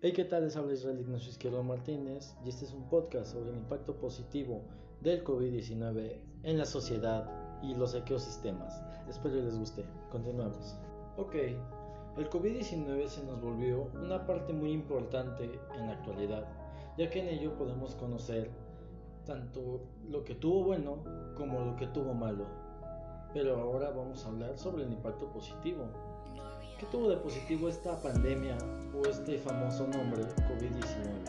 Hey, ¿qué tal? Les habla Israel Ignacio Izquierdo Martínez y este es un podcast sobre el impacto positivo del COVID-19 en la sociedad y los ecosistemas. Espero les guste. Continuamos. Ok, el COVID-19 se nos volvió una parte muy importante en la actualidad, ya que en ello podemos conocer tanto lo que tuvo bueno como lo que tuvo malo. Pero ahora vamos a hablar sobre el impacto positivo. ¿Qué tuvo de positivo esta pandemia o este famoso nombre COVID-19?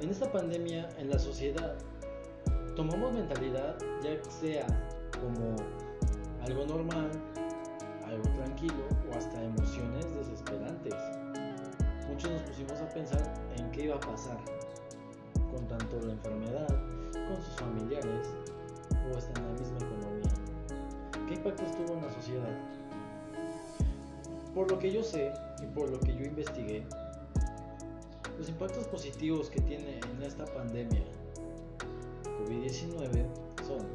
En esta pandemia, en la sociedad, tomamos mentalidad ya sea como algo normal, algo tranquilo o hasta emociones desesperantes. Muchos nos pusimos a pensar en qué iba a pasar con tanto la enfermedad, con sus familiares o hasta en la misma economía. ¿Qué impactos tuvo en la sociedad? Por lo que yo sé y por lo que yo investigué, los impactos positivos que tiene en esta pandemia COVID-19 son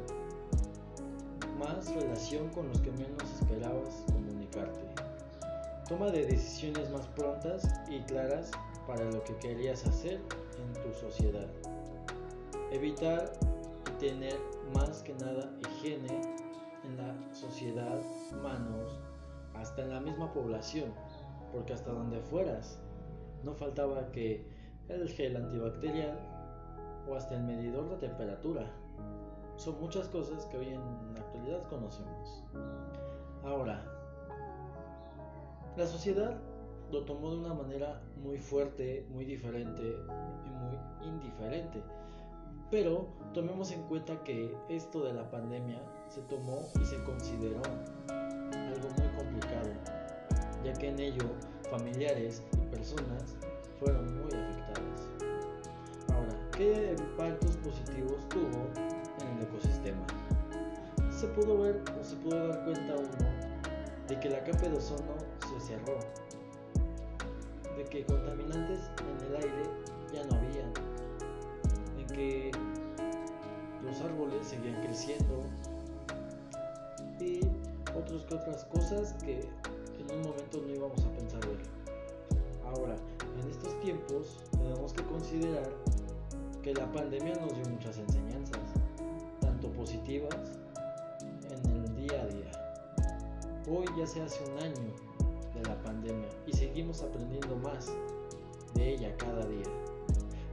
más relación con los que menos esperabas comunicarte, toma de decisiones más prontas y claras para lo que querías hacer en tu sociedad, evitar y tener más que nada higiene en la sociedad, manos, hasta en la misma población, porque hasta donde fueras, no faltaba que el gel antibacterial o hasta el medidor de temperatura. Son muchas cosas que hoy en la actualidad conocemos. Ahora, la sociedad lo tomó de una manera muy fuerte, muy diferente y muy indiferente. Pero tomemos en cuenta que esto de la pandemia se tomó y se consideró en ello familiares y personas fueron muy afectadas. Ahora, ¿qué impactos positivos tuvo en el ecosistema? Se pudo ver o se pudo dar cuenta uno de que la capa de ozono se cerró, de que contaminantes en el aire ya no había, de que los árboles seguían creciendo y otras que otras cosas que momento no íbamos a pensar ver. Ahora, en estos tiempos tenemos que considerar que la pandemia nos dio muchas enseñanzas, tanto positivas en el día a día. Hoy ya se hace un año de la pandemia y seguimos aprendiendo más de ella cada día.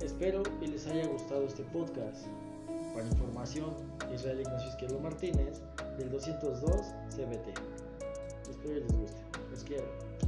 Espero y les haya gustado este podcast. Para información, Israel Ignacio Izquierdo Martínez del 202 CBT. Espero que les guste. Let's get.